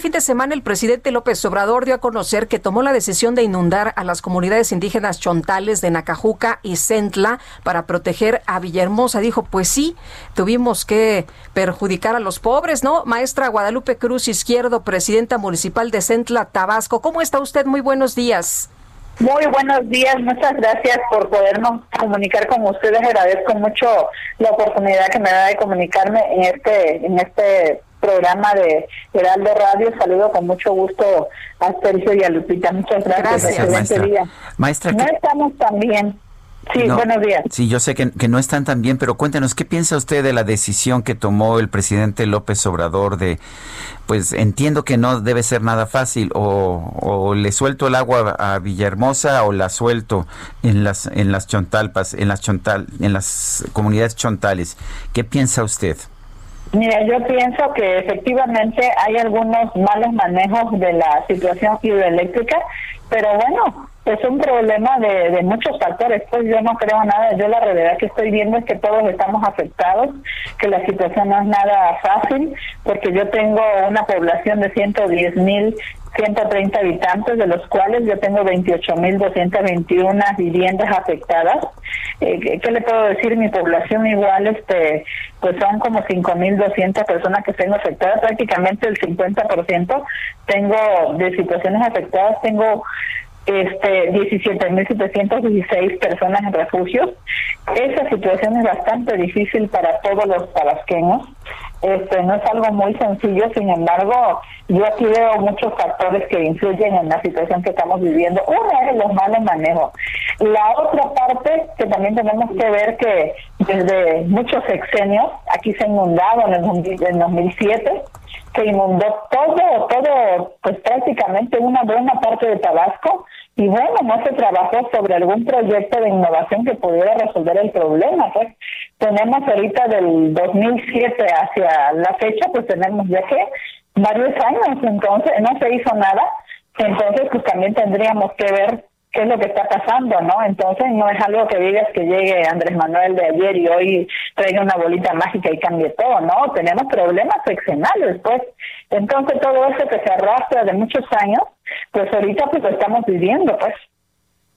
Fin de semana el presidente López Obrador dio a conocer que tomó la decisión de inundar a las comunidades indígenas chontales de Nacajuca y Centla para proteger a Villahermosa. Dijo, pues sí, tuvimos que perjudicar a los pobres, ¿no? Maestra Guadalupe Cruz Izquierdo, presidenta municipal de Centla, Tabasco. ¿Cómo está usted? Muy buenos días. Muy buenos días, muchas gracias por podernos comunicar con ustedes. Agradezco mucho la oportunidad que me da de comunicarme en este en este programa de Heraldo Radio. Saludo con mucho gusto a Sergio y a Lupita. Muchas gracias. Gracias, maestra. día. Maestra, No ¿qué- estamos tan bien. Sí, no, buenos días. Sí, yo sé que, que no están tan bien, pero cuéntenos, ¿qué piensa usted de la decisión que tomó el presidente López Obrador de, pues entiendo que no debe ser nada fácil, o, o le suelto el agua a Villahermosa o la suelto en las, en las chontalpas, en las chontal, en las comunidades chontales. ¿Qué piensa usted? Mira, yo pienso que efectivamente hay algunos malos manejos de la situación hidroeléctrica, pero bueno, es un problema de, de muchos factores. Pues yo no creo nada. Yo la realidad que estoy viendo es que todos estamos afectados, que la situación no es nada fácil, porque yo tengo una población de 110 mil 130 habitantes, de los cuales yo tengo 28.221 viviendas afectadas. Eh, ¿qué, le puedo decir? Mi población igual, este, pues son como 5.200 personas que tengo afectadas, prácticamente el 50% tengo de situaciones afectadas, tengo este 17.716 personas en refugios. Esa situación es bastante difícil para todos los tabasqueños. Este no es algo muy sencillo, sin embargo, yo aquí veo muchos factores que influyen en la situación que estamos viviendo. Uno es los malos manejos. La otra parte que también tenemos que ver que desde muchos sexenios, aquí se ha en el 2000 en 2007, se inundó todo, todo, pues prácticamente una buena parte de Tabasco y bueno, no se trabajó sobre algún proyecto de innovación que pudiera resolver el problema. Pues tenemos ahorita del 2007 hacia la fecha, pues tenemos ya que varios años, entonces no se hizo nada, entonces pues también tendríamos que ver qué es lo que está pasando, ¿no? Entonces no es algo que digas que llegue Andrés Manuel de ayer y hoy traiga una bolita mágica y cambie todo, ¿no? Tenemos problemas seccionales, pues. Entonces todo eso que se arrastra de muchos años, pues ahorita pues lo estamos viviendo, pues.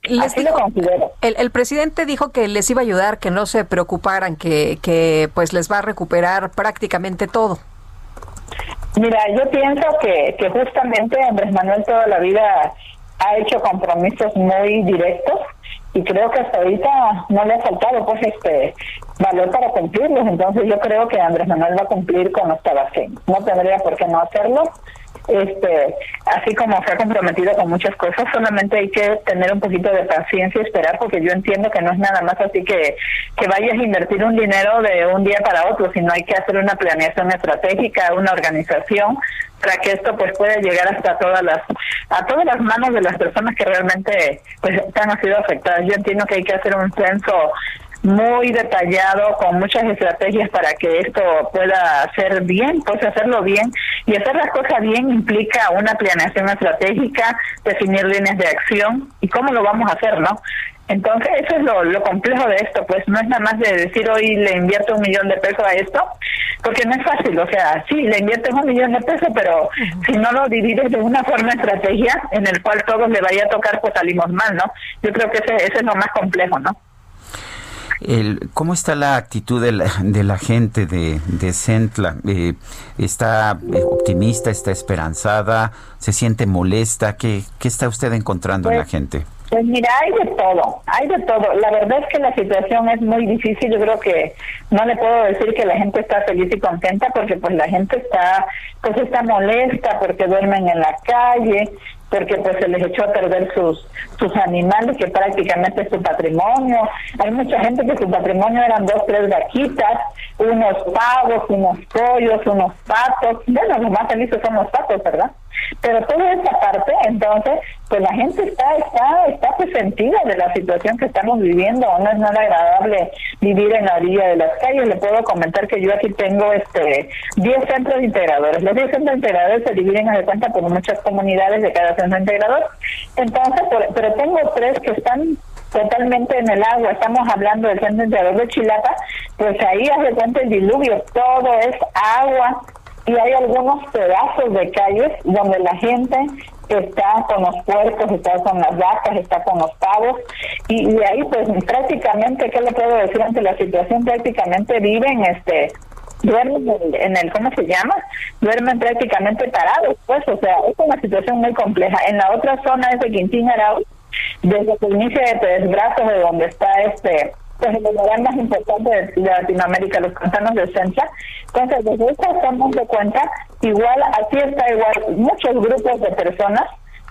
Les Así lo considero. el, el presidente dijo que les iba a ayudar, que no se preocuparan, que, que pues les va a recuperar prácticamente todo. Mira, yo pienso que, que justamente Andrés Manuel toda la vida ha hecho compromisos muy directos y creo que hasta ahorita no le ha faltado pues este valor para cumplirlos. Entonces yo creo que Andrés Manuel va a cumplir con los tabasqueños. No tendría por qué no hacerlo. Este, así como se ha comprometido con muchas cosas, solamente hay que tener un poquito de paciencia y esperar, porque yo entiendo que no es nada más así que, que vayas a invertir un dinero de un día para otro, sino hay que hacer una planeación estratégica, una organización para que esto pues pueda llegar hasta todas las a todas las manos de las personas que realmente pues han sido afectadas. Yo entiendo que hay que hacer un censo muy detallado con muchas estrategias para que esto pueda ser bien, pues hacerlo bien y hacer las cosas bien implica una planeación estratégica, definir líneas de acción y cómo lo vamos a hacer, ¿no? Entonces eso es lo, lo complejo de esto, pues no es nada más de decir hoy le invierto un millón de pesos a esto, porque no es fácil, o sea, sí, le inviertes un millón de pesos, pero si no lo divides de una forma estrategia en el cual todos le vaya a tocar, pues salimos mal, ¿no? Yo creo que ese, ese es lo más complejo, ¿no? El, ¿Cómo está la actitud de la, de la gente de, de Centla? Eh, ¿Está eh, optimista, está esperanzada, se siente molesta? ¿Qué, qué está usted encontrando en la Pues, gente? Pues mira, hay de todo, hay de todo. La verdad es que la situación es muy difícil. Yo creo que no le puedo decir que la gente está feliz y contenta porque pues la gente está, pues está molesta porque duermen en la calle, porque pues se les echó a perder sus sus animales que prácticamente es su patrimonio. Hay mucha gente que su patrimonio eran dos, tres vaquitas, unos pavos, unos pollos, unos patos. Bueno, los más felices son los patos, ¿verdad? Pero toda esta parte, entonces, pues la gente está está está pues sentida de la situación que estamos viviendo. No es nada agradable vivir en la orilla de las calles. Le puedo comentar que yo aquí tengo este 10 centros integradores. Los 10 centros integradores se dividen de cuenta por muchas comunidades de cada centro integrador. Entonces, pero tengo tres que están totalmente en el agua. Estamos hablando del centro integrador de Chilapa, pues ahí hace cuenta el diluvio, todo es agua y hay algunos pedazos de calles donde la gente está con los puercos, está con las vacas, está con los pavos y, y ahí pues prácticamente, ¿qué le puedo decir ante la situación? Prácticamente viven este duermen en el, ¿cómo se llama? Duermen prácticamente parados, pues, o sea, es una situación muy compleja. En la otra zona es de Quintín Arau, desde el inicio de Tres Brazos, de donde está este pues el lugar más importante de, Latinoamérica, los pantanos de Centra. Entonces, desde esta zona de cuenta, igual, aquí está igual muchos grupos de personas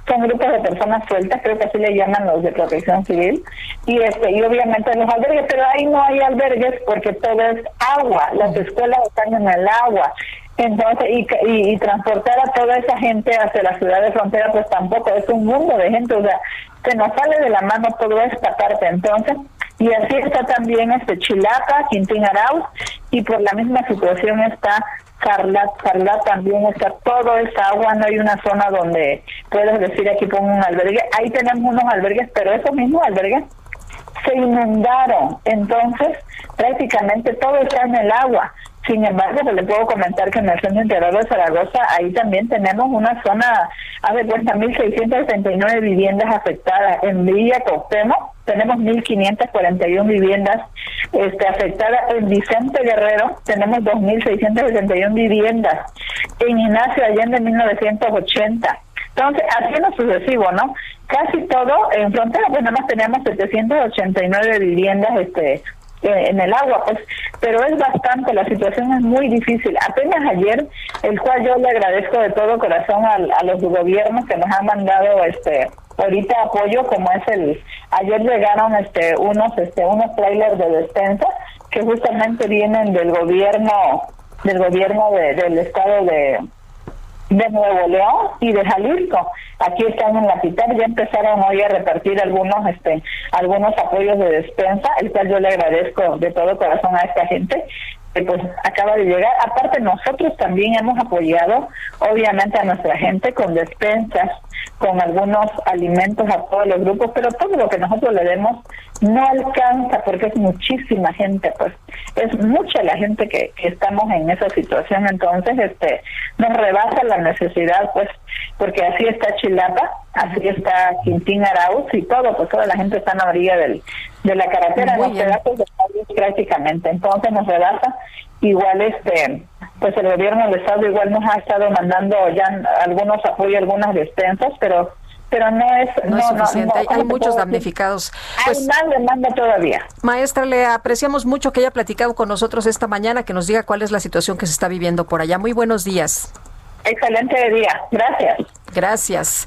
son grupos de personas sueltas, creo que así le llaman los de protección civil, y este y obviamente los albergues, pero ahí no hay albergues porque todo es agua, las escuelas están en el agua. Entonces, y, y, transportar a toda esa gente hacia la ciudad de frontera, pues tampoco, es un mundo de gente, o sea, se nos sale de la mano toda esta parte. Entonces, y así está también este Chilapa, Quintín Arauz, y por la misma situación está Carla, Carla también está todo esa agua, no hay una zona donde puedes decir aquí pongo un albergue. Ahí tenemos unos albergues, pero esos mismos albergues se inundaron. Entonces, prácticamente todo está en el agua. Sin embargo, pues le puedo comentar que en el Centro Integral de Zaragoza, ahí también tenemos una zona, a ver, cuenta, 1.669 viviendas afectadas. En Villa Costemo tenemos 1.541 viviendas este, afectadas. En Vicente Guerrero tenemos 2.671 viviendas. En Ignacio Allende, 1980. Entonces, así en lo sucesivo, ¿no? Casi todo, en frontera, pues nada más tenemos 789 viviendas este, en el agua, pues, pero es bastante, la situación es muy difícil. Apenas ayer, el cual yo le agradezco de todo corazón a, a los gobiernos que nos han mandado este ahorita apoyo como es el ayer llegaron este unos este unos trailers de despensa que justamente vienen del gobierno del gobierno del estado de de Nuevo León y de Jalisco. Aquí están en la capital, ya empezaron hoy a repartir algunos este algunos apoyos de despensa, el cual yo le agradezco de todo corazón a esta gente que pues acaba de llegar. Aparte nosotros también hemos apoyado obviamente a nuestra gente con despensas, con algunos alimentos a todos los grupos, pero todo lo que nosotros le demos no alcanza porque es muchísima gente, pues. Es mucha la gente que, que estamos en esa situación, entonces este nos rebasa la necesidad, pues porque así está Chilapa, así está Quintín Arauz y todo, pues toda la gente está en la orilla del, de la carretera, los pedazos de prácticamente, entonces nos rebasa igual este pues el gobierno del estado igual nos ha estado mandando ya algunos apoyos algunas despensas pero pero no es no, es suficiente. Hay, muchos damnificados. Pues, hay más demanda todavía. Maestra le apreciamos mucho que haya platicado con nosotros esta mañana que nos diga cuál es la situación que se está viviendo por allá. Muy buenos días. Excelente día. Gracias. Gracias